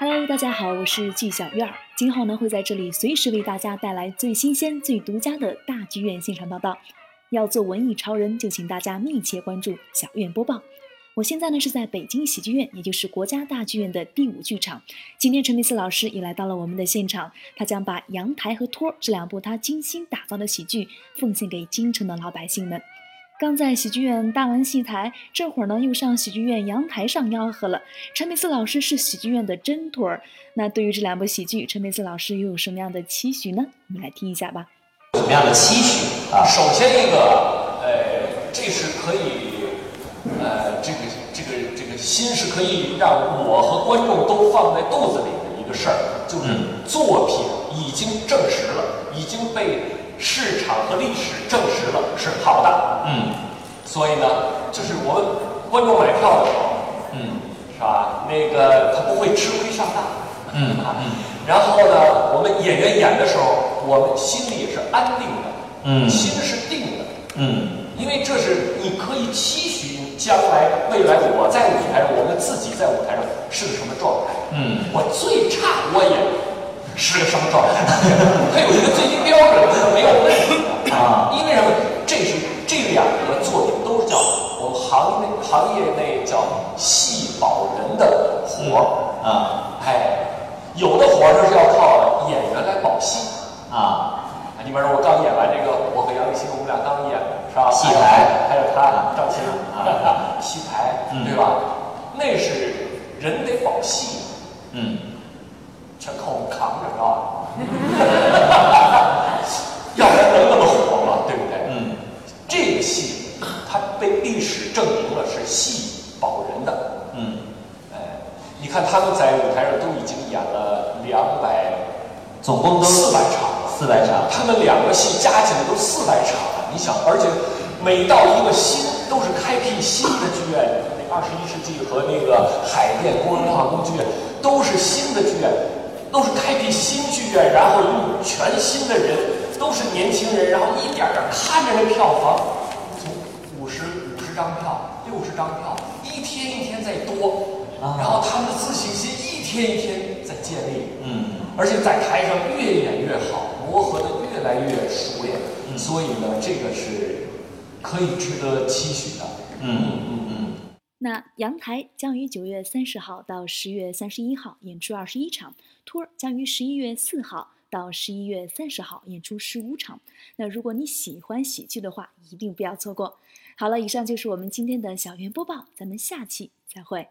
Hello，大家好，我是季小院儿。今后呢会在这里随时为大家带来最新鲜、最独家的大剧院现场报道。要做文艺潮人，就请大家密切关注小院播报。我现在呢是在北京喜剧院，也就是国家大剧院的第五剧场。今天陈佩斯老师也来到了我们的现场，他将把《阳台》和《托》这两部他精心打造的喜剧奉献给京城的老百姓们。刚在喜剧院搭完戏台，这会儿呢又上喜剧院阳台上吆喝了。陈佩斯老师是喜剧院的真托儿。那对于这两部喜剧，陈佩斯老师又有什么样的期许呢？我们来听一下吧。什么样的期许啊？首先一个，呃，这是可以，呃，这个这个这个心是可以让我和观众都放在肚子里的一个事儿，就是作品已经证实了，已经被。市场和历史证实了是好所以呢，就是我们观众买票的时候，嗯，是吧？那个他不会吃亏上当，嗯啊，然后呢，我们演员演的时候，我们心里也是安定的，嗯，心是定的，嗯，因为这是你可以期许将来未来我在舞台上，我们自己在舞台上是个什么状态，嗯，我最差我也。是个什么状态？它有一个最低标准，没有问题的啊！因为什么？这是这两个作品都是叫我们行内行业内叫戏保人的活儿啊！哎，有的活儿就是要靠演员来保戏啊！你比如说我刚演完这个，我和杨立新，我们俩刚演是吧？戏台还有他赵琴啊，戏台对吧？那是人得保戏，嗯。全靠我们扛着，是吧？要不然能那么火吗？对不对？嗯，这个戏它被历史证明了是戏保人的。嗯，哎，你看他们在舞台上都已经演了两百，总共都四百场，四百场。他们两个戏加起来都四百场了。你想，而且每到一个新都是开辟新的剧院，那二十一世纪和那个海淀工人文化宫剧院都是新的剧院。都是开辟新剧院，然后用全新的人，都是年轻人，然后一点点看着那票房，张票、六十张票，一天一天在多，然后他们的自信心一天一天在建立，嗯，而且在台上越演越好，磨合的越来越熟练，所以呢，这个是可以值得期许的，嗯嗯嗯。那阳台将于九月三十号到十月三十一号演出二十一场，托儿将于十一月四号到十一月三十号演出十五场。那如果你喜欢喜剧的话，一定不要错过。好了，以上就是我们今天的小猿播报，咱们下期再会。